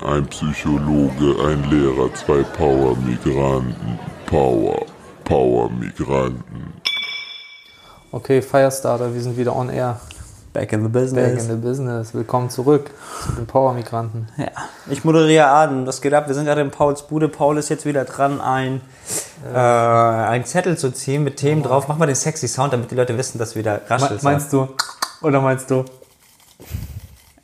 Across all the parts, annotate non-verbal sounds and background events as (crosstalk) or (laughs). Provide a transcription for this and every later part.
Ein Psychologe, ein Lehrer, zwei Power-Migranten. Power, Power-Migranten. Okay, Firestarter, wir sind wieder on air. Back in the Back business. in the business. Willkommen zurück zu den Power-Migranten. ja. Ich moderiere an. Was geht ab? Wir sind gerade in Pauls Bude. Paul ist jetzt wieder dran, ein, äh, einen Zettel zu ziehen mit Themen drauf. Mach mal den sexy Sound, damit die Leute wissen, dass wir da Me raschelt. meinst du? Oder meinst du?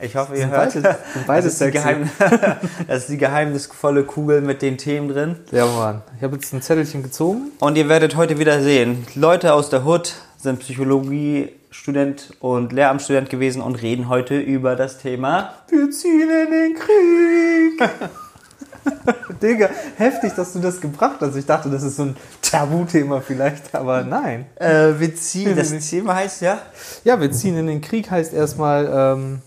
Ich hoffe, ihr hört. beide- (laughs) sind beide das, ist. Geheim (laughs) das ist die geheimnisvolle Kugel mit den Themen drin. Ja, Mann. Ich habe jetzt ein Zettelchen gezogen. Und ihr werdet heute wieder sehen, Leute aus der Hood sind Psychologiestudent und Lehramtsstudent gewesen und reden heute über das Thema Wir ziehen in den Krieg. (laughs) Digga, heftig, dass du das gebracht hast. Ich dachte, das ist so ein Tabuthema vielleicht, aber nein. äh, wir ziehen. Das Thema heißt ja Ja, wir ziehen in den Krieg heißt erstmal, ähm,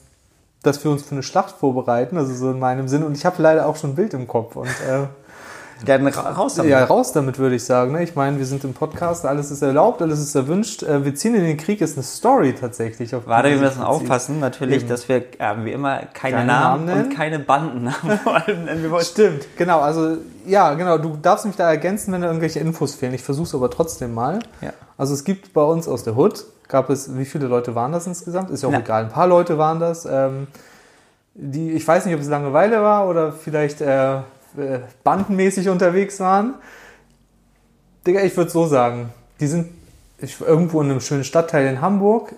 dass wir uns für eine Schlacht vorbereiten, also so in meinem Sinn. Und ich habe leider auch schon ein Bild im Kopf. Und äh, dann ra- raus damit. ja, raus damit würde ich sagen. Ne? Ich meine, wir sind im Podcast, alles ist erlaubt, alles ist erwünscht. Äh, wir ziehen in den Krieg ist eine Story tatsächlich. Auf Warte, wir müssen aufpassen, natürlich, Eben. dass wir äh, wie immer keine, Keine Namen, Namen und keine Bandennamen. (laughs) Wir wollen- Stimmt, genau. Also ja, genau. Du darfst mich da ergänzen, wenn da irgendwelche Infos fehlen. Ich versuche es aber trotzdem mal. Ja. Also es gibt bei uns aus der Hood, gab es, wie viele Leute waren das insgesamt? Ist ja auch Na. egal. Ein paar Leute waren das. Ähm, die, ich weiß nicht, ob es Langeweile war oder vielleicht äh, äh, bandenmäßig unterwegs waren. Digga, ich würde so sagen, die sind irgendwo in einem schönen Stadtteil in Hamburg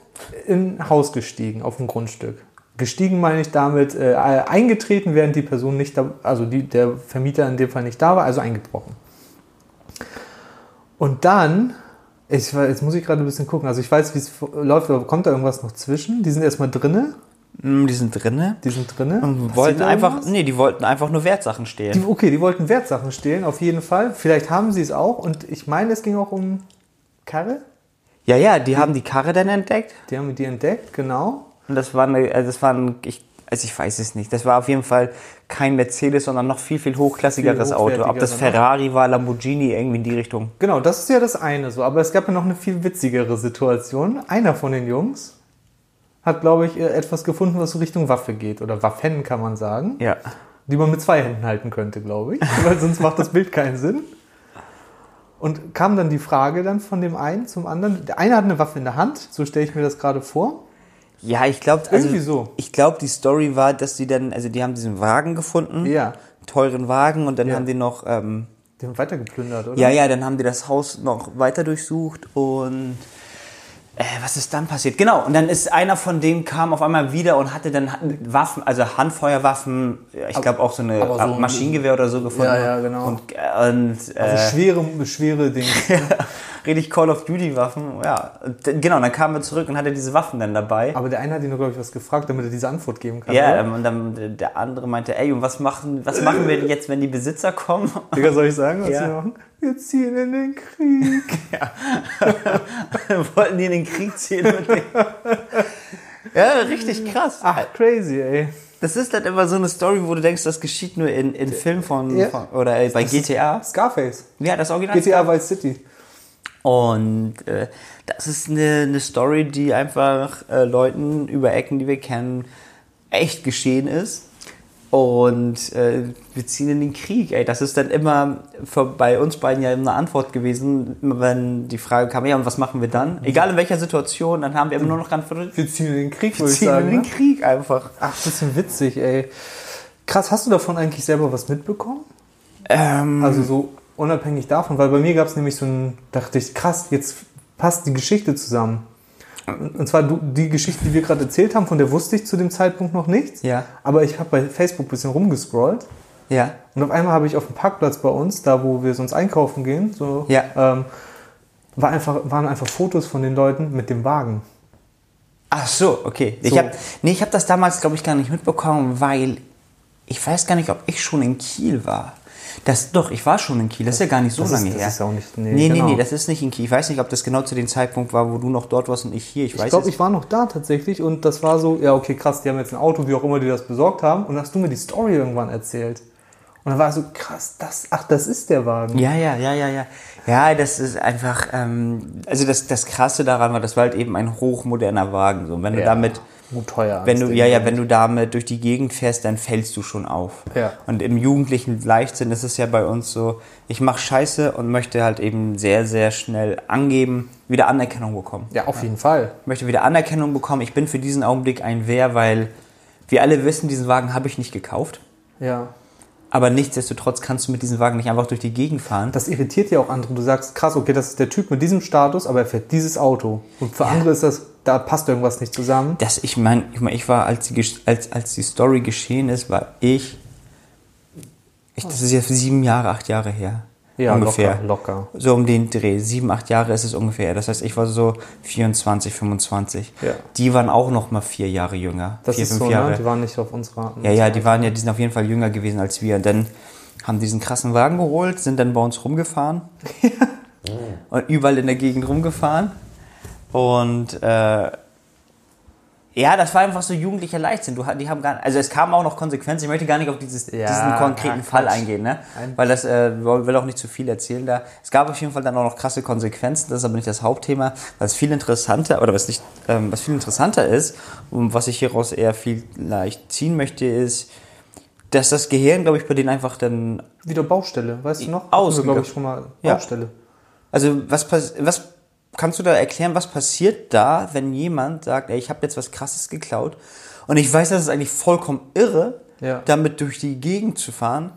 in ein Haus gestiegen, auf ein Grundstück. Gestiegen meine ich damit, äh, eingetreten, während die Person nicht, da, also die, der Vermieter in dem Fall nicht da war, also eingebrochen. Und dann, ich, jetzt muss ich gerade ein bisschen gucken, also ich weiß, wie es läuft, aber kommt da irgendwas noch zwischen? Die sind erstmal drinne, Die sind drinne. die sind drinne. Und wollten einfach, nee, die wollten einfach nur Wertsachen Die, stehlen. okay, die wollten Wertsachen stehlen, auf jeden Fall. Vielleicht haben sie es auch. Und ich meine, es ging auch um Karre. Ja, ja, die haben die Karre dann entdeckt. Die haben die entdeckt, genau. Und das war eine, also das war ein, ich, also ich weiß es nicht. Das war auf jeden Fall kein Mercedes, sondern noch viel, viel hochklassigeres Viel Auto. Ob das ne? Ferrari war, Lamborghini, irgendwie in die Richtung. Genau, das ist ja das eine so. Aber es gab ja noch eine viel witzigere Situation. Einer von den Jungs hat, glaube ich, etwas gefunden, was so Richtung Waffe geht. Oder Waffen kann man sagen. Ja. Die man mit zwei Händen halten könnte, glaube ich. (laughs) Weil sonst macht das Bild keinen Sinn. Und kam dann die Frage dann von dem einen zum anderen. Der eine hat eine Waffe in der Hand, so stelle ich mir das gerade vor. Ja, ich glaube, also, Irgendwie so. ich glaube, die Story war, dass die dann, also die haben diesen Wagen gefunden, Ja. einen teuren Wagen, und dann Ja. haben die noch, ähm, Die haben weiter geplündert, oder? ja, ja, dann haben die das Haus noch weiter durchsucht und äh, was ist dann passiert? Genau, und dann ist einer von denen kam auf einmal wieder und hatte dann Waffen, also Handfeuerwaffen, ich glaube auch so eine so ein- Maschinengewehr oder so gefunden. Ja, ja, genau. Und, äh, und äh, Also schwere, schwere Dinge. (laughs) richtig Call of Duty Waffen, ja. Und, d- genau, dann kamen wir zurück und hatte diese Waffen dann dabei. Aber der eine hat ihn, glaube ich, was gefragt, damit er diese Antwort geben kann. Ja, oder? ähm, und dann der andere meinte, ey, und was machen, was machen wir jetzt, wenn die Besitzer kommen? Digga, soll ich sagen, was Ja. sie machen? Wir ziehen in den Krieg. (laughs) (laughs) Wollten die in den Krieg ziehen mit? Ja, richtig krass. Ach, crazy, ey. Das ist halt immer so eine Story, wo du denkst, das geschieht nur in, in Filmen von, Ja. von oder äh, bei GTA. Scarface. Ja, das Original. GTA Vice City. Und äh, das ist eine, eine Story, die einfach äh, Leuten über Ecken, die wir kennen, echt geschehen ist. Und äh, wir ziehen in den Krieg. Ey, das ist dann immer für, bei uns beiden ja eine Antwort gewesen, immer wenn die Frage kam, ja, und was machen wir dann? Egal in welcher Situation, dann haben wir immer nur noch geantwortet, Wir ziehen in den Krieg, wir ziehen sagen. in den Ne? Krieg einfach. Ach, bisschen witzig, ey. Krass, hast du davon eigentlich selber was mitbekommen? Ähm, Also so unabhängig davon, weil bei mir gab es nämlich so ein, dachte ich, krass, jetzt passt die Geschichte zusammen. Und zwar du, die Geschichte, die wir gerade erzählt haben, von der wusste ich zu dem Zeitpunkt noch nichts. Ja. Aber ich habe bei Facebook ein bisschen rumgescrollt. ja. Und auf einmal habe ich auf dem Parkplatz bei uns, da wo wir sonst einkaufen gehen, so, Ja. ähm, war einfach, waren einfach Fotos von den Leuten mit dem Wagen. Ach so, okay. Ich So. habe nee, ich habe das damals, glaube ich, gar nicht mitbekommen, weil ich weiß gar nicht, ob ich schon in Kiel war. Das, doch, ich war schon in Kiel. Das ist ja gar nicht so Das ist- lange das her. ist auch nicht- nee, nee, nee, genau. nee, das ist nicht in Kiel. Ich weiß nicht, ob das genau zu dem Zeitpunkt war, wo du noch dort warst und ich hier. Ich weiß Ich glaube, ich war noch da tatsächlich und das war so, ja, okay, krass, die haben jetzt ein Auto, wie auch immer die das besorgt haben. Und hast du mir die Story irgendwann erzählt. Und dann war so, krass, das, ach, das ist der Wagen. Ja, ja, ja, ja, ja. Ja, das ist einfach, ähm, also das, das Krasse daran war, das war halt eben ein hochmoderner Wagen. So. Und wenn du Ja. damit Gut teuer. wenn du, ja, ja, wenn du damit durch die Gegend fährst, dann fällst du schon auf. Ja. Und im jugendlichen Leichtsinn ist es ja bei uns so, ich mache Scheiße und möchte halt eben sehr, sehr schnell angeben, wieder Anerkennung bekommen. Ja, auf jeden Fall. Ich möchte wieder Anerkennung bekommen. Ich bin für diesen Augenblick ein Wer, weil wir alle wissen, diesen Wagen habe ich nicht gekauft. Ja. Aber nichtsdestotrotz kannst du mit diesem Wagen nicht einfach durch die Gegend fahren. Das irritiert ja auch andere. Du sagst, krass, okay, das ist der Typ mit diesem Status, aber er fährt dieses Auto. Und für andere ist das, da passt irgendwas nicht zusammen. Das, ich meine, ich, mein, ich war, als die, als, als die Story geschehen ist, war ich, ich das ist ja sieben Jahre, acht Jahre her. Ja, ungefähr. locker, locker. So um den Dreh. Sieben, acht Jahre ist es ungefähr. Das heißt, ich war so 24, 25. Ja. Die waren auch noch mal vier Jahre jünger. Das vier, ist fünf so, Jahre. ne? Die waren nicht auf unserer. Ja, ja, die waren ja, die sind auf jeden Fall jünger gewesen als wir. Und dann haben die diesen krassen Wagen geholt, sind dann bei uns rumgefahren. (laughs) und überall in der Gegend rumgefahren. Und äh, ja, das war einfach so jugendlicher Leichtsinn. Du, die haben gar, also es kamen auch noch Konsequenzen. Ich möchte gar nicht auf dieses, Ja, diesen konkreten ja, Fall eingehen, ne? Weil das äh, will auch nicht zu viel erzählen da. Es gab auf jeden Fall dann auch noch krasse Konsequenzen. Das ist aber nicht das Hauptthema. Was viel interessanter oder was nicht, ähm, was viel interessanter ist und was ich hieraus eher vielleicht ziehen möchte, ist, dass das Gehirn, glaube ich, bei denen einfach dann Wieder Baustelle, weißt du noch? Aus- glaube ich, schon mal Ja. Baustelle. Also was, was kannst du da erklären, was passiert da, wenn jemand sagt, ey, ich habe jetzt was Krasses geklaut und ich weiß, das ist eigentlich vollkommen irre, Ja. damit durch die Gegend zu fahren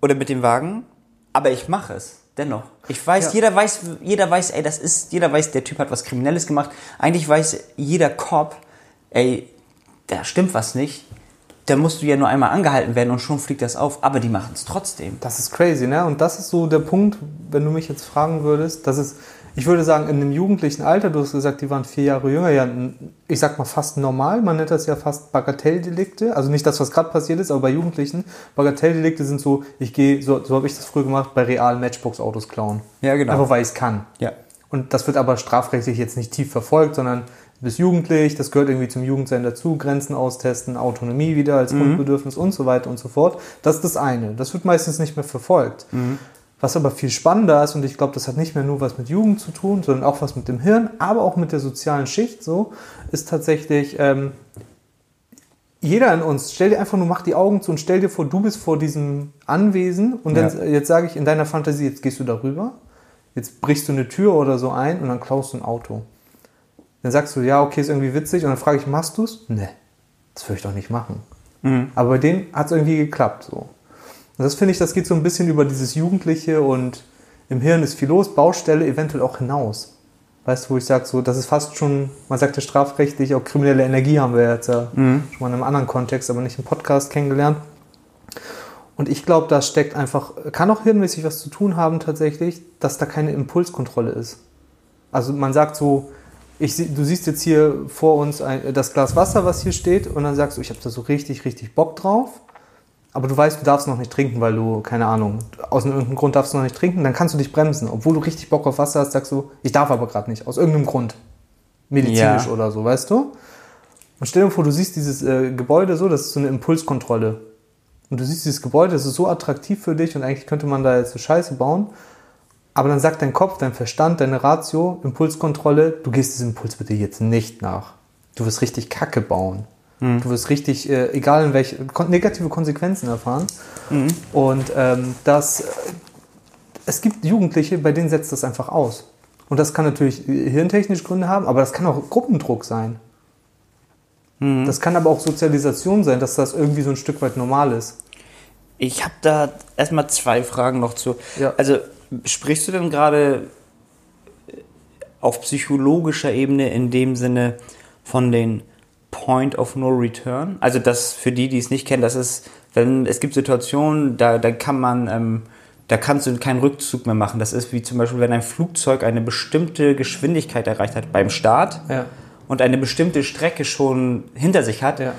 oder mit dem Wagen, aber ich mache es dennoch. Ich weiß, Ja. jeder weiß, jeder weiß, ey, das ist, jeder weiß, der Typ hat was Kriminelles gemacht. Eigentlich weiß jeder Cop, ey, da stimmt was nicht. Da musst du ja nur einmal angehalten werden und schon fliegt das auf, aber die machen es trotzdem. Das ist crazy, ne? Und das ist so der Punkt, wenn du mich jetzt fragen würdest, das ist, ich würde sagen, in einem jugendlichen Alter, du hast gesagt, die waren vier Jahre jünger, ja, ich sag mal fast normal, man nennt das ja fast Bagatelldelikte, also nicht das, was gerade passiert ist, aber bei Jugendlichen, Bagatelldelikte sind so, ich gehe, so, so habe ich das früher gemacht, bei realen Matchbox-Autos klauen. Ja, genau. Einfach weil ich es kann. Ja. Und das wird aber strafrechtlich jetzt nicht tief verfolgt, sondern du bist jugendlich, das gehört irgendwie zum Jugendsein dazu, Grenzen austesten, Autonomie wieder als Grundbedürfnis und so weiter und so fort. Das ist das eine. Das wird meistens nicht mehr verfolgt. Was aber viel spannender ist, und ich glaube, das hat nicht mehr nur was mit Jugend zu tun, sondern auch was mit dem Hirn, aber auch mit der sozialen Schicht so, ist tatsächlich, ähm, jeder in uns, stell dir einfach nur, mach die Augen zu und stell dir vor, du bist vor diesem Anwesen und dann, Ja. jetzt sage ich in deiner Fantasie, jetzt gehst du darüber, jetzt brichst du eine Tür oder so ein und dann klaust du ein Auto. Dann sagst du, ja, okay, ist irgendwie witzig und dann frage ich, machst du es? Nee, das würde ich doch nicht machen. Aber bei denen hat es irgendwie geklappt so. Und das finde ich, das geht so ein bisschen über dieses Jugendliche und im Hirn ist viel los, Baustelle eventuell auch hinaus. Weißt du, wo ich sage, so, das ist fast schon, man sagt ja strafrechtlich, auch kriminelle Energie haben wir jetzt ja schon mal in einem anderen Kontext, aber nicht im Podcast kennengelernt. Und ich glaube, da steckt einfach, kann auch hirnmäßig was zu tun haben tatsächlich, dass da keine Impulskontrolle ist. Also man sagt so, ich, du siehst jetzt hier vor uns ein, das Glas Wasser, was hier steht, und dann sagst du, ich habe da so richtig, richtig Bock drauf. Aber du weißt, du darfst noch nicht trinken, weil du, keine Ahnung, aus irgendeinem Grund darfst du noch nicht trinken, dann kannst du dich bremsen. Obwohl du richtig Bock auf Wasser hast, sagst du, ich darf aber gerade nicht, aus irgendeinem Grund. Medizinisch Ja. oder so, weißt du? Und stell dir vor, du siehst dieses äh, Gebäude so, das ist so eine Impulskontrolle. Und du siehst dieses Gebäude, das ist so attraktiv für dich und eigentlich könnte man da jetzt so Scheiße bauen. Aber dann sagt dein Kopf, dein Verstand, deine Ratio, Impulskontrolle, du gehst diesem Impuls bitte jetzt nicht nach. Du wirst richtig Kacke bauen. Du wirst richtig, äh, egal in welche, kon negative Konsequenzen erfahren. Und ähm, das, äh, es gibt Jugendliche, bei denen setzt das einfach aus. Und das kann natürlich äh, hirntechnisch Gründe haben, aber das kann auch Gruppendruck sein. Das kann aber auch Sozialisation sein, dass das irgendwie so ein Stück weit normal ist. Ich habe da erstmal zwei Fragen noch zu. Ja. Also sprichst du denn gerade auf psychologischer Ebene in dem Sinne von den Point of No Return? Also das für die, die es nicht kennen, das ist, wenn es gibt Situationen, da, da kann man, ähm, da kannst du keinen Rückzug mehr machen. Das ist wie zum Beispiel, wenn ein Flugzeug eine bestimmte Geschwindigkeit erreicht hat beim Start Ja. und eine bestimmte Strecke schon hinter sich hat, Ja.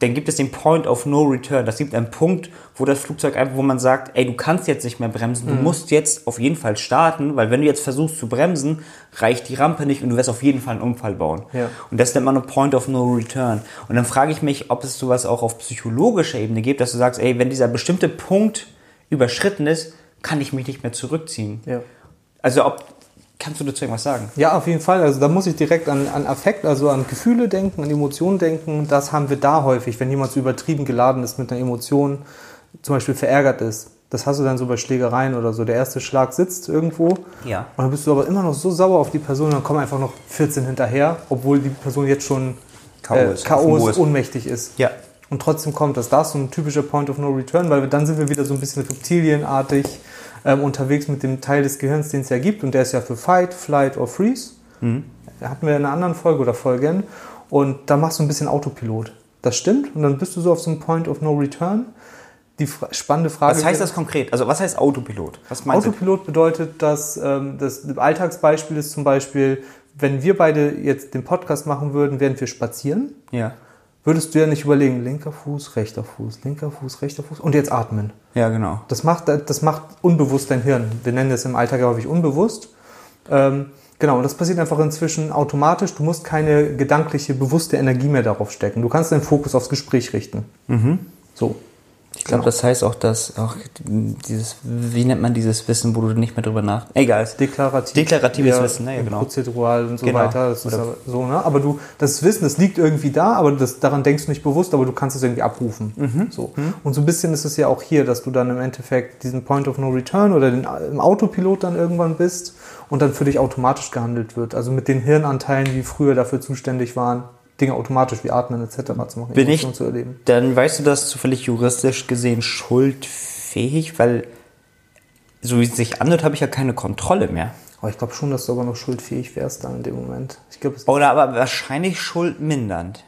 Dann gibt es den Point of No Return. Das gibt einen Punkt, wo das Flugzeug einfach, wo man sagt, ey, du kannst jetzt nicht mehr bremsen, du Mhm. musst jetzt auf jeden Fall starten, weil wenn du jetzt versuchst zu bremsen, reicht die Rampe nicht und du wirst auf jeden Fall einen Unfall bauen. Ja. Und das nennt man ein Point of No Return. Und dann frage ich mich, ob es sowas auch auf psychologischer Ebene gibt, dass du sagst, ey, wenn dieser bestimmte Punkt überschritten ist, kann ich mich nicht mehr zurückziehen. Ja. Also ob Kannst du dazu irgendwas sagen? Ja, auf jeden Fall. Also da muss ich direkt an, an Affekt, also an Gefühle denken, an Emotionen denken. Das haben wir da häufig, wenn jemand so übertrieben geladen ist mit einer Emotion, zum Beispiel verärgert ist. Das hast du dann so bei Schlägereien oder so. Der erste Schlag sitzt irgendwo Ja. und dann bist du aber immer noch so sauer auf die Person, dann kommen einfach noch 14 hinterher, obwohl die Person jetzt schon K.O. äh, ist, ohnmächtig ist. Ja. Und trotzdem kommt das. Da ist so ein typischer Point of No Return, weil dann sind wir wieder so ein bisschen reptilienartig ähm, unterwegs mit dem Teil des Gehirns, den es ja gibt. Und der ist ja für Fight, Flight or Freeze. Da hatten wir in einer anderen Folge oder Folgen. Und da machst du ein bisschen Autopilot. Das stimmt. Und dann bist du so auf so einem Point of No Return. Die fra spannende Frage. Was heißt das konkret? Also was heißt Autopilot? Was Autopilot bedeutet, dass ähm, das Alltagsbeispiel ist zum Beispiel, wenn wir beide jetzt den Podcast machen würden, während wir spazieren, du? Ja. Würdest du ja nicht überlegen, linker Fuß, rechter Fuß, linker Fuß, rechter Fuß und jetzt atmen. Ja, genau. Das macht, das macht unbewusst dein Hirn. Wir nennen das im Alltag häufig unbewusst. Ähm, genau, und das passiert einfach inzwischen automatisch. Du musst keine gedankliche, bewusste Energie mehr darauf stecken. Du kannst deinen Fokus aufs Gespräch richten. So. Ich glaube, das heißt auch, dass auch dieses, wie nennt man dieses Wissen, wo du nicht mehr drüber nach... Egal. Deklarativ. Deklaratives Wissen, ne, ja, genau. Prozedural und so Genau. weiter. Das ist Oder- aber so, ne? Aber du, das Wissen, das liegt irgendwie da, aber das, daran denkst du nicht bewusst, aber du kannst es irgendwie abrufen. Mhm. So. Und so ein bisschen ist es ja auch hier, dass du dann im Endeffekt diesen Point of No Return oder den, im Autopilot dann irgendwann bist und dann für dich automatisch gehandelt wird. Also mit den Hirnanteilen, die früher dafür zuständig waren, Dinge automatisch wie Atmen etc. zu machen, Bin ich- zu erleben. Dann weißt du das zufällig juristisch gesehen schuldfähig, weil so wie es sich anhört, habe ich ja keine Kontrolle mehr. Aber ich glaube schon, dass du aber noch schuldfähig wärst dann in dem Moment. Ich glaube, es Oder aber wahrscheinlich schuldmindernd.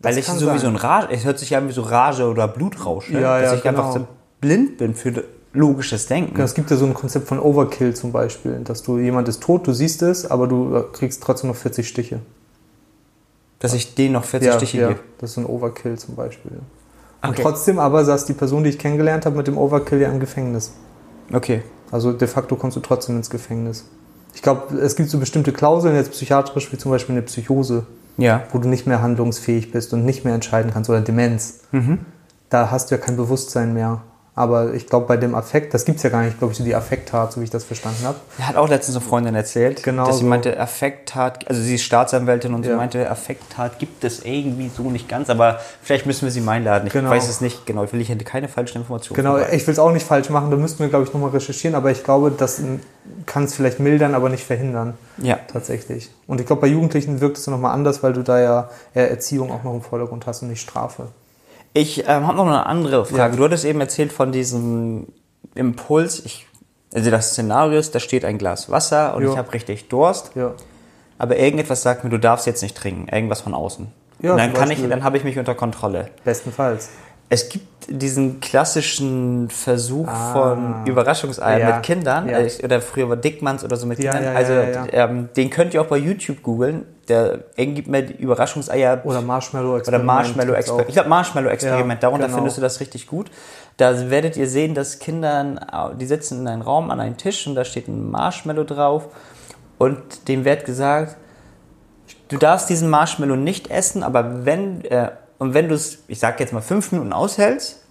Weil ich so wie sein. so ein Rage, es hört sich an wie so Rage oder Blutrausch, ne? Ja, dass ja, ich einfach genau. so blind bin für logisches Denken. Es gibt ja so ein Konzept von Overkill zum Beispiel, dass du jemand ist tot, du siehst es, aber du äh, kriegst trotzdem noch 40 Stiche. Dass ich denen noch 40 ja, Stiche ja, gebe. das ist ein Overkill zum Beispiel. Und Okay. trotzdem aber saß die Person, die ich kennengelernt habe, mit dem Overkill ja im Gefängnis. Okay. Also de facto kommst du trotzdem ins Gefängnis. Ich glaube, es gibt so bestimmte Klauseln, jetzt psychiatrisch, wie zum Beispiel eine Psychose, Ja. wo du nicht mehr handlungsfähig bist und nicht mehr entscheiden kannst, oder Demenz. Mhm. Da hast du ja kein Bewusstsein mehr. Aber ich glaube, bei dem Affekt, das gibt es ja gar nicht, glaube ich, so die Affekttat, so wie ich das verstanden habe. Er hat auch letztens eine Freundin erzählt, Genau dass sie so. meinte, Affekttat, also sie ist Staatsanwältin und sie Ja. meinte, Affekttat gibt es irgendwie so nicht ganz, aber vielleicht müssen wir sie mal einladen. Ich Genau. weiß es nicht genau, ich will ich hätte keine falschen Informationen. Genau, vorbei. ich will es auch nicht falsch machen, da müssten wir, glaube ich, nochmal recherchieren, aber ich glaube, das kann es vielleicht mildern, aber nicht verhindern, Ja. tatsächlich. Und ich glaube, bei Jugendlichen wirkt es nochmal anders, weil du da ja eher Erziehung auch noch im Vordergrund hast und nicht Strafe. Ich ähm, habe noch eine andere Frage. Ja. Du hattest eben erzählt von diesem Impuls. Ich, also das Szenario ist, da steht ein Glas Wasser und Ja. ich habe richtig Durst, Ja. aber irgendetwas sagt mir, du darfst jetzt nicht trinken, irgendwas von außen. Ja, und dann kann ich, dann habe ich mich unter Kontrolle. Bestenfalls. Es gibt diesen klassischen Versuch Ah. von Überraschungseiern Ja, mit Kindern, ja. äh, oder früher war Dickmanns oder so mit Kindern. ja, ja, also ja, ja. Ähm, den könnt ihr auch bei YouTube googeln. Der gibt mir die Überraschungseier Oder Marshmallow oder Marshmallow Experiment. Ich glaube Marshmallow Experiment, Ja, darunter genau. findest du das richtig gut. Da werdet ihr sehen, dass Kinder, die sitzen in einem Raum an einem Tisch und da steht ein Marshmallow drauf und dem wird gesagt, du darfst diesen Marshmallow nicht essen, aber wenn, äh, und wenn du es, ich sag jetzt mal fünf Minuten aushältst,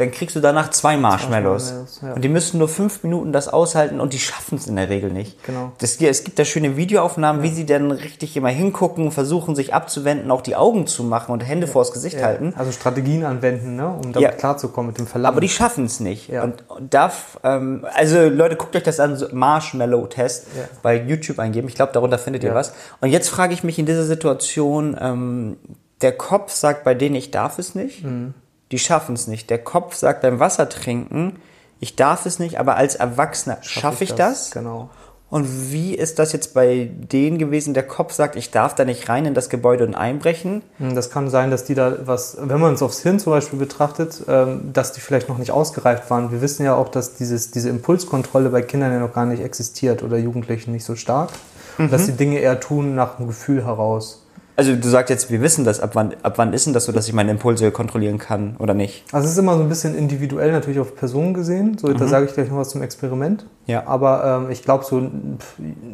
dann kriegst du danach zwei Marshmallows. Marshmallows, ja. Und die müssen nur fünf Minuten das aushalten und die schaffen es in der Regel nicht. Genau. Das, es gibt da schöne Videoaufnahmen, wie sie dann richtig immer hingucken, versuchen sich abzuwenden, auch die Augen zu machen und Hände vors Gesicht halten. Also Strategien anwenden, ne, um damit Ja. klarzukommen mit dem Verlangen. Aber die schaffen es nicht. Ja. Und, und darf, ähm, also Leute, guckt euch das an, so Marshmallow-Test Ja. bei YouTube eingeben. Ich glaube, darunter findet ihr Ja. was. Und jetzt frage ich mich in dieser Situation, ähm, der Kopf sagt bei denen, ich darf es nicht. Mhm. Die schaffen es nicht. Der Kopf sagt beim Wasser trinken, ich darf es nicht, aber als Erwachsener schaffe ich das. Genau. Und wie ist das jetzt bei denen gewesen? Der Kopf sagt, ich darf da nicht rein in das Gebäude und einbrechen. Hm, Das kann sein, dass die da was, wenn man es aufs Hirn zum Beispiel betrachtet, ähm, dass die vielleicht noch nicht ausgereift waren. Wir wissen ja auch, dass dieses, diese Impulskontrolle bei Kindern ja noch gar nicht existiert oder Jugendlichen nicht so stark. Und dass die Dinge eher tun nach dem Gefühl heraus. Also du sagst jetzt, wir wissen das. Ab wann, ab wann ist denn das so, dass ich meine Impulse kontrollieren kann oder nicht? Also es ist immer so ein bisschen individuell natürlich auf Personen gesehen. So, da sage ich gleich noch was zum Experiment. Ja. Aber ähm, ich glaube so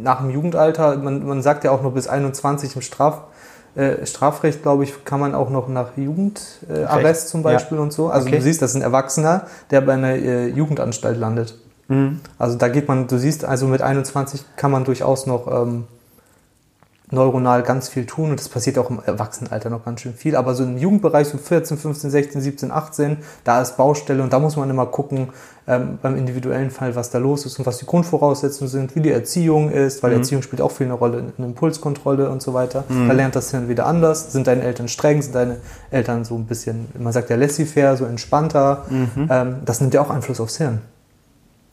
nach dem Jugendalter, man, man sagt ja auch noch bis 21 im Straf, äh, Strafrecht, glaube ich, kann man auch noch nach Jugendarrest äh, zum Ja. Beispiel und so. Also Okay. du siehst, das ist ein Erwachsener, der bei einer äh, Jugendanstalt landet. Also da geht man, du siehst, also mit 21 kann man durchaus noch ähm, neuronal ganz viel tun und das passiert auch im Erwachsenenalter noch ganz schön viel. Aber so im Jugendbereich, so 14, 15, 16, 17, 18, da ist Baustelle und da muss man immer gucken, ähm, beim individuellen Fall, was da los ist und was die Grundvoraussetzungen sind, wie die Erziehung ist, weil Erziehung spielt auch viel eine Rolle in der Impulskontrolle und so weiter. Da lernt das Hirn wieder anders. Sind deine Eltern streng, sind deine Eltern so ein bisschen, man sagt ja laissez-faire, so entspannter. Ähm, das nimmt ja auch Einfluss aufs Hirn.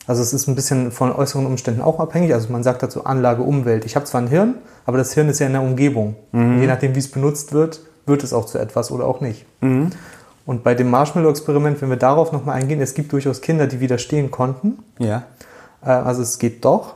Also es ist ein bisschen von äußeren Umständen auch abhängig. Also man sagt dazu Anlage, Umwelt. Ich habe zwar ein Hirn, aber das Hirn ist ja in der Umgebung. Und je nachdem, wie es benutzt wird, wird es auch zu etwas oder auch nicht. Und bei dem Marshmallow-Experiment, wenn wir darauf nochmal eingehen, es gibt durchaus Kinder, die widerstehen konnten. Ja. Äh, Also es geht doch.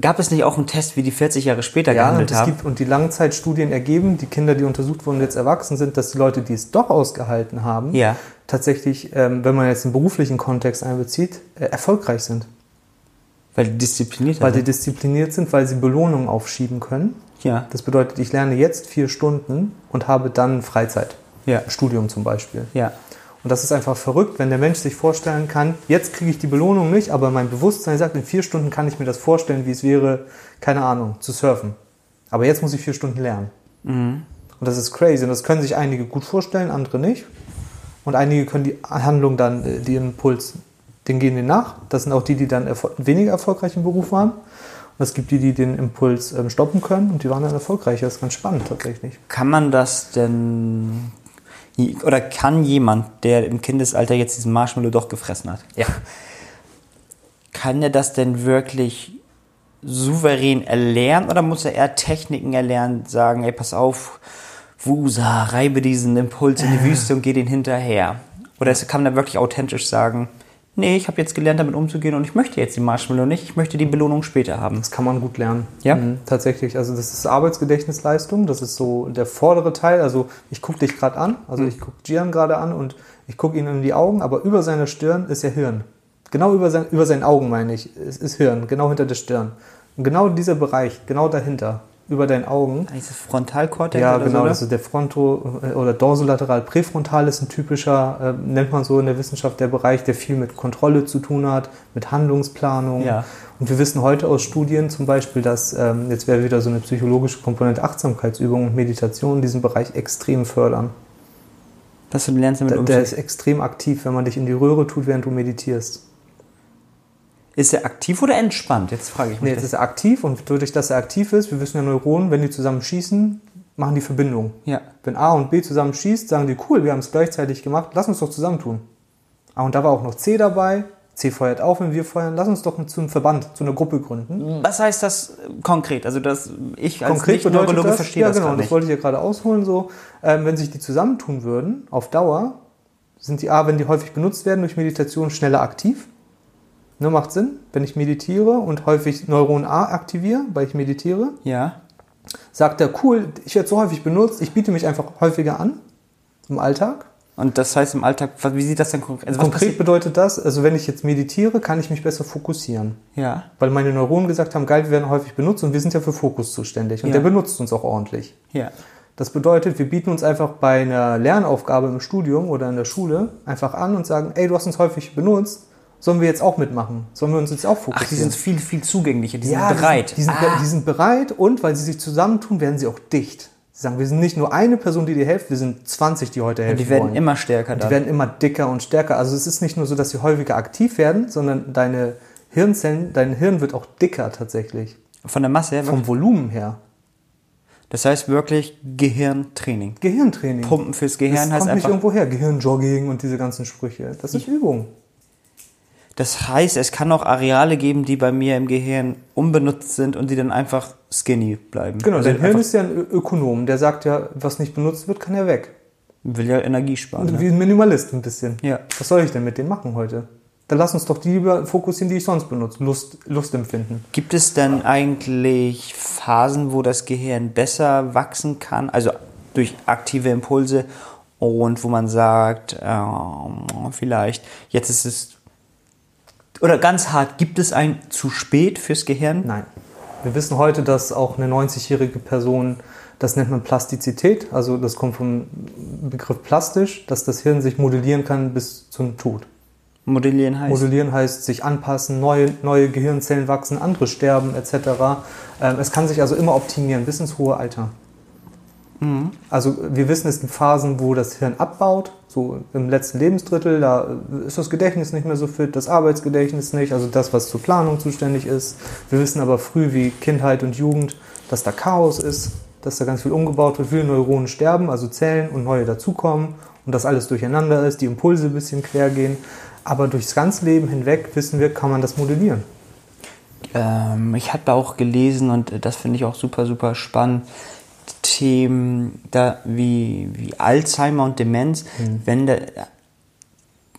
Gab es nicht auch einen Test, wie die 40 Jahre später Ja, und, gehandelt es haben? gibt, und die Langzeitstudien ergeben, die Kinder, die untersucht wurden, jetzt erwachsen sind, dass die Leute, die es doch ausgehalten haben, Ja. Tatsächlich, ähm, wenn man jetzt den beruflichen Kontext einbezieht, äh, erfolgreich sind. Weil die diszipliniert Weil die sind. diszipliniert sind, weil sie Belohnungen aufschieben können. Ja. Das bedeutet, ich lerne jetzt vier Stunden und habe dann Freizeit. Ja. Studium zum Beispiel. Ja. Und das ist einfach verrückt, wenn der Mensch sich vorstellen kann, jetzt kriege ich die Belohnung nicht, aber mein Bewusstsein sagt, in vier Stunden kann ich mir das vorstellen, wie es wäre, keine Ahnung, zu surfen. Aber jetzt muss ich vier Stunden lernen. Und das ist crazy. Und das können sich einige gut vorstellen, andere nicht. Und einige können die Handlung dann, äh, die Impuls, den gehen den nach. Das sind auch die, die dann erfol weniger erfolgreich im Beruf waren. Und es gibt die, die den Impuls ähm, stoppen können und die waren dann erfolgreicher. Das ist ganz spannend tatsächlich. Kann man das denn oder kann jemand, der im Kindesalter jetzt diesen Marshmallow doch gefressen hat, Ja. (laughs) kann er das denn wirklich souverän erlernen oder muss er eher Techniken erlernen, sagen, ey, pass auf, Wusa, reibe diesen Impuls in die Wüste und geh den hinterher? Oder es- kann man da wirklich authentisch sagen, nee, ich habe jetzt gelernt, damit umzugehen und ich möchte jetzt die Marshmallow nicht, ich möchte die Belohnung später haben. Das kann man gut lernen. Ja? Mhm, tatsächlich. Also das ist Arbeitsgedächtnisleistung. Das ist so der vordere Teil. Also ich gucke dich gerade an. Also ich gucke Gian gerade an und ich gucke ihn in die Augen. Aber über seiner Stirn ist ja Hirn. Genau über, sein, über seinen Augen meine ich. Es ist Hirn. Genau hinter der Stirn. Und genau dieser Bereich, genau dahinter, über deinen Augen. Das Frontalkortex Ja, oder genau. so? Das ist der Fronto- oder dorsolateral präfrontal ist ein typischer, äh, nennt man so in der Wissenschaft, der Bereich, der viel mit Kontrolle zu tun hat, mit Handlungsplanung. Ja. Und wir wissen heute aus Studien zum Beispiel, dass ähm, jetzt wäre wieder so eine psychologische Komponente Achtsamkeitsübung und Meditation diesen Bereich extrem fördern. Dass du lernst damit Der, der ist umzugehen. extrem aktiv, wenn man dich in die Röhre tut, während du meditierst. Ist er aktiv oder entspannt? Jetzt frage ich mich. Nee, jetzt ist er aktiv und dadurch, dass er aktiv ist, wir wissen ja Neuronen, wenn die zusammen schießen, machen die Verbindung. ja. Wenn A und B zusammen schießt, sagen die, cool, wir haben es gleichzeitig gemacht, lass uns doch zusammentun. Ah, und da war auch noch C dabei. C feuert auf, wenn wir feuern. Lass uns doch zu einem Verband, zu einer Gruppe gründen. Was heißt das konkret? Also, dass ich als Konkret bedeutet Nicht-Neurologe das, verstehe ja das genau, das nicht. wollte ich ja gerade ausholen, so, ähm, wenn sich die zusammentun würden, auf Dauer, sind die A, wenn die häufig benutzt werden durch Meditation, schneller aktiv. Ne, macht Sinn, wenn ich meditiere und häufig Neuron A aktiviere, weil ich meditiere, Ja. sagt er, cool, ich werde so häufig benutzt, ich biete mich einfach häufiger an im Alltag. Und das heißt im Alltag, wie sieht das denn konkret? Also Konkret bedeutet das, also wenn ich jetzt meditiere, kann ich mich besser fokussieren. Ja. Weil meine Neuronen gesagt haben, geil, wir werden häufig benutzt und wir sind ja für Fokus zuständig. Und Ja. der benutzt uns auch ordentlich. Ja. Das bedeutet, wir bieten uns einfach bei einer Lernaufgabe im Studium oder in der Schule einfach an und sagen, ey, du hast uns häufig benutzt, sollen wir jetzt auch mitmachen? Sollen wir uns jetzt auch fokussieren? Ach, die sind viel, viel zugänglicher, die ja, sind bereit. Die sind, die, sind, ah. die sind bereit und weil sie sich zusammentun, werden sie auch dicht. Sie sagen, wir sind nicht nur eine Person, die dir hilft, wir sind 20, die heute helfen die werden wollen. immer stärker Und dann. die werden immer dicker und stärker. Also es ist nicht nur so, dass sie häufiger aktiv werden, sondern deine Hirnzellen, dein Hirn wird auch dicker tatsächlich. Von der Masse her. Vom Volumen her. Das heißt wirklich Gehirntraining. Gehirntraining. Pumpen fürs das Gehirn heißt kommt nicht einfach. irgendwo her. Gehirnjogging und diese ganzen Sprüche. Das ist Übung. Das heißt, es kann auch Areale geben, die bei mir im Gehirn unbenutzt sind und die dann einfach skinny bleiben. Genau, also dein Hirn ist ja ein Ö- Ökonom. Der sagt ja, was nicht benutzt wird, kann ja weg. will ja Energie sparen. Ne? Wie ein Minimalist ein bisschen. Ja. Was soll ich denn mit denen machen heute? Dann lass uns doch die lieber fokussieren, die ich sonst benutze. Lust, Lust empfinden. Gibt es denn eigentlich Phasen, wo das Gehirn besser wachsen kann, also durch aktive Impulse und wo man sagt, ähm, vielleicht jetzt ist es oder ganz hart, gibt es ein zu spät fürs Gehirn? Nein. Wir wissen heute, dass auch eine 90-jährige Person, das nennt man Plastizität, also das kommt vom Begriff plastisch, dass das Hirn sich modellieren kann bis zum Tod. Modellieren heißt? Modellieren heißt sich anpassen, neue, neue Gehirnzellen wachsen, andere sterben etc. Ähm, es kann sich also immer optimieren bis ins hohe Alter. Also wir wissen, es gibt Phasen, wo das Hirn abbaut, so im letzten Lebensdrittel, da ist das Gedächtnis nicht mehr so fit, das Arbeitsgedächtnis nicht, also das, was zur Planung zuständig ist. Wir wissen aber früh wie Kindheit und Jugend, dass da Chaos ist, dass da ganz viel umgebaut wird, viele Neuronen sterben, also Zellen und neue dazukommen und dass alles durcheinander ist, die Impulse ein bisschen quer gehen. Aber durchs ganze Leben hinweg wissen wir, kann man das modellieren. Ähm, ich habe auch gelesen und äh, das finde ich auch super, super spannend. Themen da wie, wie Alzheimer und Demenz, wenn der,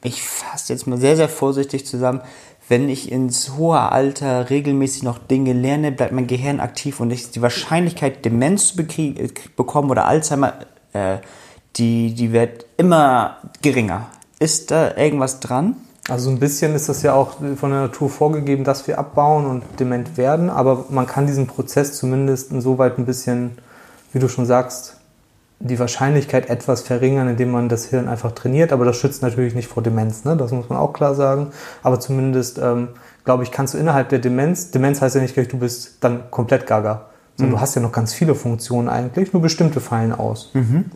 ich fasse jetzt mal sehr, sehr vorsichtig zusammen, wenn ich ins hohe Alter regelmäßig noch Dinge lerne, bleibt mein Gehirn aktiv und ich, die Wahrscheinlichkeit, Demenz zu äh, bekommen oder Alzheimer, äh, die, die wird immer geringer. Ist da irgendwas dran? Also ein bisschen ist das ja auch von der Natur vorgegeben, dass wir abbauen und dement werden, aber man kann diesen Prozess zumindest insoweit ein bisschen, wie du schon sagst, die Wahrscheinlichkeit etwas verringern, indem man das Hirn einfach trainiert, aber das schützt natürlich nicht vor Demenz, ne? das muss man auch klar sagen, aber zumindest, ähm, glaube ich, kannst du innerhalb der Demenz, Demenz heißt ja nicht gleich, du bist dann komplett gaga, sondern du hast ja noch ganz viele Funktionen eigentlich, nur bestimmte fallen aus.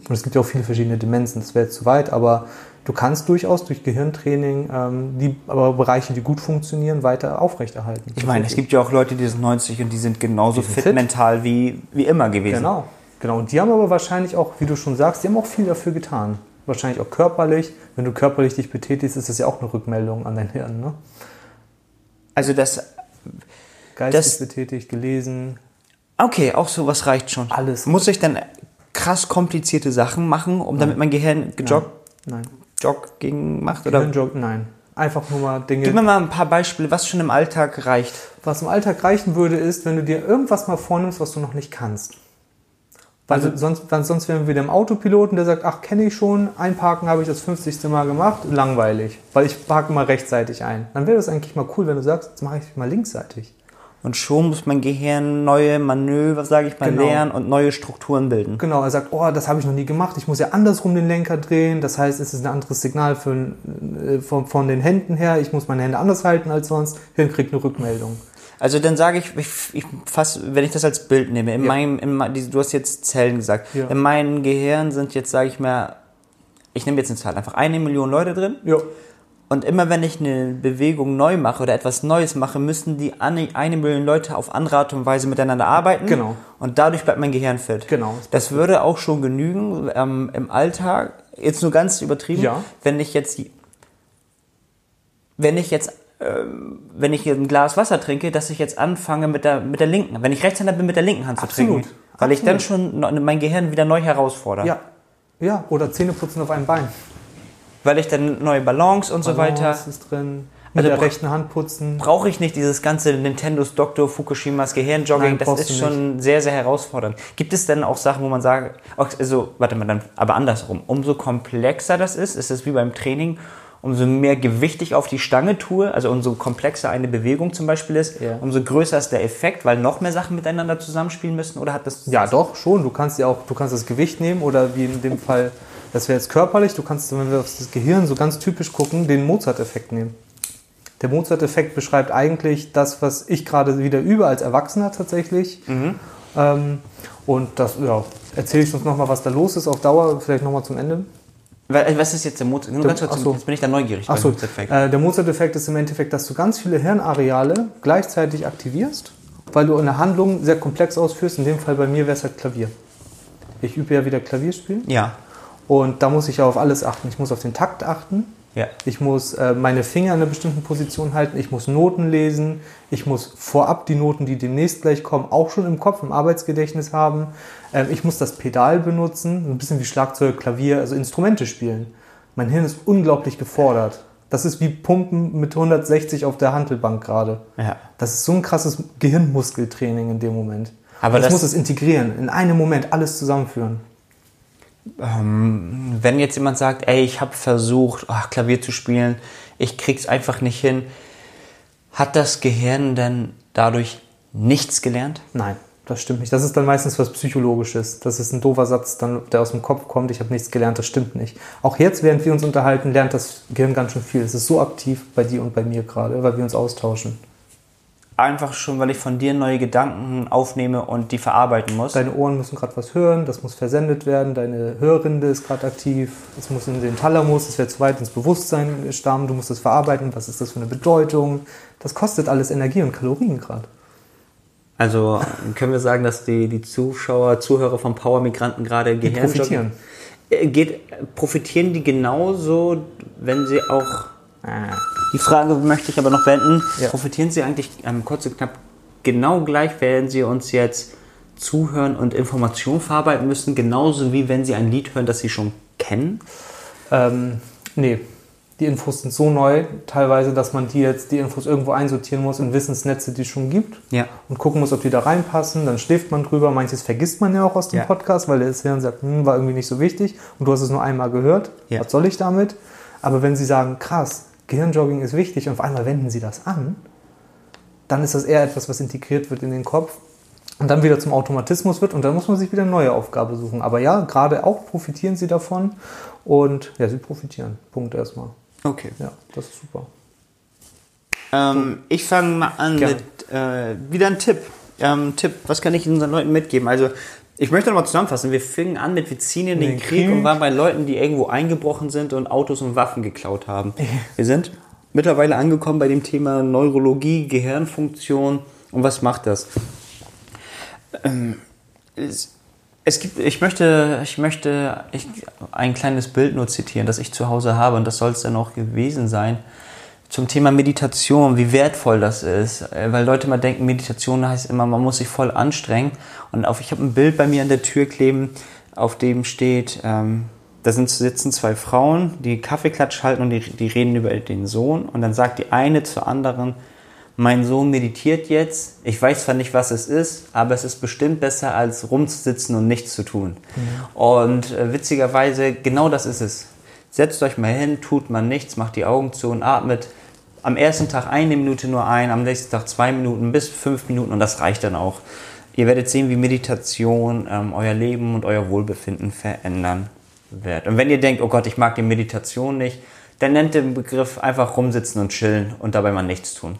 Und es gibt ja auch viele verschiedene Demenzen, das wäre jetzt zu weit, aber du kannst durchaus durch Gehirntraining ähm, die aber Bereiche, die gut funktionieren, weiter aufrechterhalten. Ich meine, es gibt ja auch Leute, die sind 90 und die sind genauso Die sind fit, fit. mental wie, wie immer gewesen. Genau, genau. Und die haben aber wahrscheinlich auch, wie du schon sagst, die haben auch viel dafür getan. Wahrscheinlich auch körperlich. Wenn du körperlich dich betätigst, ist das ja auch eine Rückmeldung an dein Hirn. Ne? Also das, Geistig Das- betätigt, gelesen. okay, auch sowas reicht schon. Alles. Muss ich dann krass komplizierte Sachen machen, um damit mein Gehirn gejoggt, Nein. Jogging macht? Oder? Gehirnjog, nein. Einfach nur mal Dinge. Gib mir mal ein paar Beispiele, was schon im Alltag reicht. Was im Alltag reichen würde, ist, wenn du dir irgendwas mal vornimmst, was du noch nicht kannst. Also- sonst, dann, sonst wären wir wieder im Autopiloten, der sagt, ach, kenne ich schon, einparken habe ich das 50. Mal gemacht, langweilig, weil ich parke mal rechtzeitig ein. Dann wäre das eigentlich mal cool, wenn du sagst, jetzt mache ich mal linksseitig. Und schon muss mein Gehirn neue Manöver, sage ich mal, Genau. lernen und neue Strukturen bilden. Genau, er sagt, oh, das habe ich noch nie gemacht, ich muss ja andersrum den Lenker drehen, das heißt, es ist ein anderes Signal für, äh, von, von den Händen her, ich muss meine Hände anders halten als sonst, Hirn kriegt eine Rückmeldung. Also dann sage ich, ich, ich fass, wenn ich das als Bild nehme, in Ja. meinem, in, du hast jetzt Zellen gesagt, Ja. in meinem Gehirn sind jetzt, sage ich mal, ich nehme jetzt eine Zahl, einfach eine Million Leute drin. Ja. Und immer wenn ich eine Bewegung neu mache oder etwas Neues mache, müssen die eine, Million Leute auf andere Art und Weise miteinander arbeiten. Genau. Und dadurch bleibt mein Gehirn fit. Genau. Das würde auch schon genügen ähm, im Alltag. Jetzt nur ganz übertrieben. Ja. Wenn ich jetzt, wenn ich jetzt, wenn ich ein Glas Wasser trinke, dass ich jetzt anfange mit der, mit der linken, wenn ich Rechtshänder bin, mit der linken Hand zu Absolut. trinken. Weil ich dann schon mein Gehirn wieder neu herausfordere. Ja. Ja, oder Zähneputzen auf einem Bein. Weil ich dann neue Balance und so weiter. Balance ist drin. Mit Also der rechten Hand putzen. brauche ich nicht dieses ganze Nintendos Dr. Fukushimas Gehirnjogging. Nein, das ist schon sehr, sehr herausfordernd. Gibt es denn auch Sachen, wo man sagt, also, warte mal, dann, aber andersrum, umso komplexer das ist, ist es wie beim Training, umso mehr Gewicht ich auf die Stange tue, also umso komplexer eine Bewegung zum Beispiel ist, Ja. umso größer ist der Effekt, weil noch mehr Sachen miteinander zusammenspielen müssen, oder hat das... Ja, doch, schon. Du kannst ja auch, du kannst das Gewicht nehmen oder wie in dem Fall, das wäre jetzt körperlich, du kannst, wenn wir auf das Gehirn so ganz typisch gucken, den Mozart-Effekt nehmen. Der Mozart-Effekt beschreibt eigentlich das, was ich gerade wieder übe als Erwachsener tatsächlich. Ähm, und das, ja, erzähle ich uns nochmal, was da los ist auf Dauer, vielleicht nochmal zum Ende. Wa- Was ist jetzt der Mozart? Nur Der- ganz kurz, ach so. jetzt bin ich da neugierig Achso, beim Mozart-Effekt. äh, der Mozart-Effekt ist im Endeffekt, dass du ganz viele Hirnareale gleichzeitig aktivierst, weil du eine Handlung sehr komplex ausführst. In dem Fall bei mir wäre es halt Klavier. Ich übe ja wieder Klavierspielen Ja, und da muss ich ja auf alles achten. Ich muss auf den Takt achten. Ja. Ich muss äh, meine Finger in einer bestimmten Position halten. Ich muss Noten lesen. Ich muss vorab die Noten, die demnächst gleich kommen, auch schon im Kopf, im Arbeitsgedächtnis haben. Ähm, ich muss das Pedal benutzen, ein bisschen wie Schlagzeug, Klavier, also Instrumente spielen. Mein Hirn ist unglaublich gefordert. Das ist wie Pumpen mit 160 auf der Hantelbank gerade. Ja. Das ist so ein krasses Gehirnmuskeltraining in dem Moment. Aber das, das- muss es integrieren, in einem Moment alles zusammenführen. Ähm, wenn jetzt jemand sagt, ey, ich habe versucht, ach, Klavier zu spielen, ich krieg's einfach nicht hin, hat das Gehirn denn dadurch nichts gelernt? Nein, das stimmt nicht. Das ist dann meistens was Psychologisches. Das ist ein doofer Satz, dann, der aus dem Kopf kommt, ich habe nichts gelernt, das stimmt nicht. Auch jetzt, während wir uns unterhalten, lernt das Gehirn ganz schön viel. Es ist so aktiv bei dir und bei mir gerade, weil wir uns austauschen. Einfach schon, weil ich von dir neue Gedanken aufnehme und die verarbeiten muss. Deine Ohren müssen gerade was hören, das muss versendet werden, deine Hörrinde ist gerade aktiv, es muss in den Thalamus, es wird zu weit ins Bewusstsein stammen, du musst es verarbeiten, was ist das für eine Bedeutung. Das kostet alles Energie und Kalorien gerade. Also können wir sagen, dass die, die Zuschauer, Zuhörer von Power Migranten gerade Die Gehirn profitieren. Äh, Geht, profitieren die genauso, wenn sie auch. Ah, Die Frage möchte ich aber noch beenden. Ja. Profitieren sie eigentlich ähm, kurz und knapp genau gleich, wenn sie uns jetzt zuhören und Informationen verarbeiten müssen, genauso wie wenn sie ein Lied hören, das sie schon kennen? Ähm, nee, die Infos sind so neu teilweise, dass man die jetzt die Infos irgendwo einsortieren muss in Wissensnetze, die es schon gibt. Ja. Und gucken muss, ob die da reinpassen. Dann schläft man drüber. Manches vergisst man ja auch aus dem Ja. Podcast, weil das Hirn sagt, hm, war irgendwie nicht so wichtig. Und du hast es nur einmal gehört. Ja. Was soll ich damit? Aber wenn sie sagen, krass, Gehirnjogging ist wichtig und auf einmal wenden sie das an, dann ist das eher etwas, was integriert wird in den Kopf und dann wieder zum Automatismus wird und dann muss man sich wieder eine neue Aufgabe suchen. Aber ja, gerade auch profitieren sie davon und ja, sie profitieren. Punkt erstmal. Okay. Ja, das ist super. Ähm, ich fange mal an Gerne. mit äh, wieder ein Tipp. Ähm, Tipp, was kann ich unseren Leuten mitgeben? Also, ich möchte nochmal zusammenfassen. Wir fingen an mit, wir ziehen in den, Den Krieg, Krieg. und waren bei Leuten, die irgendwo eingebrochen sind und Autos und Waffen geklaut haben. Wir sind mittlerweile angekommen bei dem Thema Neurologie, Gehirnfunktion und was macht das? Ähm, es, es gibt, ich möchte, ich möchte ich, ein kleines Bild nur zitieren, das ich zu Hause habe und das soll es dann auch gewesen sein. Zum Thema Meditation, wie wertvoll das ist. Äh, Weil Leute mal denken, Meditation heißt immer, man muss sich voll anstrengen. Und auf, ich habe ein Bild bei mir an der Tür kleben, auf dem steht, ähm, da sind, sitzen zwei Frauen, die Kaffeeklatsch halten und die, die reden über den Sohn. Und dann sagt die eine zur anderen, mein Sohn meditiert jetzt. Ich weiß zwar nicht, was es ist, aber es ist bestimmt besser, als rumzusitzen und nichts zu tun. Und äh, witzigerweise, genau das ist es. Setzt euch mal hin, tut man nichts, macht die Augen zu und atmet am ersten Tag eine Minute nur ein, am nächsten Tag zwei Minuten bis fünf Minuten und das reicht dann auch. Ihr werdet sehen, wie Meditation ähm, euer Leben und euer Wohlbefinden verändern wird. Und wenn ihr denkt, oh Gott, ich mag die Meditation nicht, dann nennt den Begriff einfach rumsitzen und chillen und dabei mal nichts tun.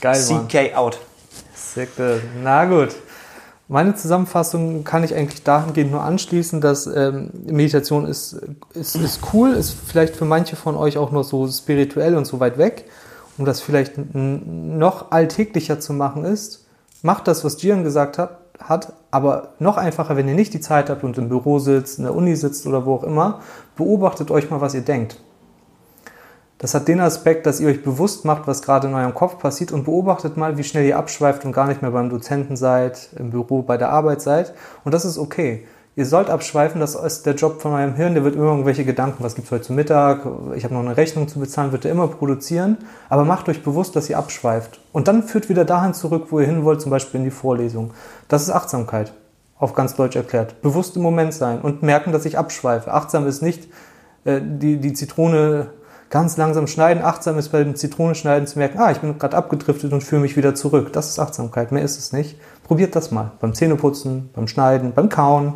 Geil, Mann. CK out. Sehr gut. Na gut. Meine Zusammenfassung kann ich eigentlich dahingehend nur anschließen, dass ähm, Meditation ist, ist, ist cool, ist vielleicht für manche von euch auch noch so spirituell und so weit weg. Um das vielleicht noch alltäglicher zu machen ist, macht das, was Gian gesagt hat, hat, aber noch einfacher, wenn ihr nicht die Zeit habt und im Büro sitzt, in der Uni sitzt oder wo auch immer, beobachtet euch mal, was ihr denkt. Das hat den Aspekt, dass ihr euch bewusst macht, was gerade in eurem Kopf passiert und beobachtet mal, wie schnell ihr abschweift und gar nicht mehr beim Dozenten seid, im Büro, bei der Arbeit seid. Und das ist okay. Ihr sollt abschweifen, das ist der Job von eurem Hirn, der wird immer irgendwelche Gedanken, was gibt's heute zu Mittag, ich habe noch eine Rechnung zu bezahlen, wird er immer produzieren. Aber macht euch bewusst, dass ihr abschweift. Und dann führt wieder dahin zurück, wo ihr hin wollt, zum Beispiel in die Vorlesung. Das ist Achtsamkeit, auf ganz Deutsch erklärt. Bewusst im Moment sein und merken, dass ich abschweife. Achtsam ist nicht äh, die, die Zitrone ganz langsam schneiden. Achtsam ist beim Zitronenschneiden zu merken, ah, ich bin gerade abgedriftet und führe mich wieder zurück. Das ist Achtsamkeit, mehr ist es nicht. Probiert das mal. Beim Zähneputzen, beim Schneiden, beim Kauen,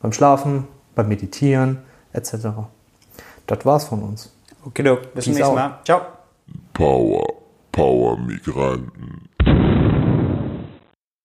beim Schlafen, beim Meditieren etc. Das war's von uns. Okay, bis zum nächsten. Mal. Ciao. Power, Power Migranten.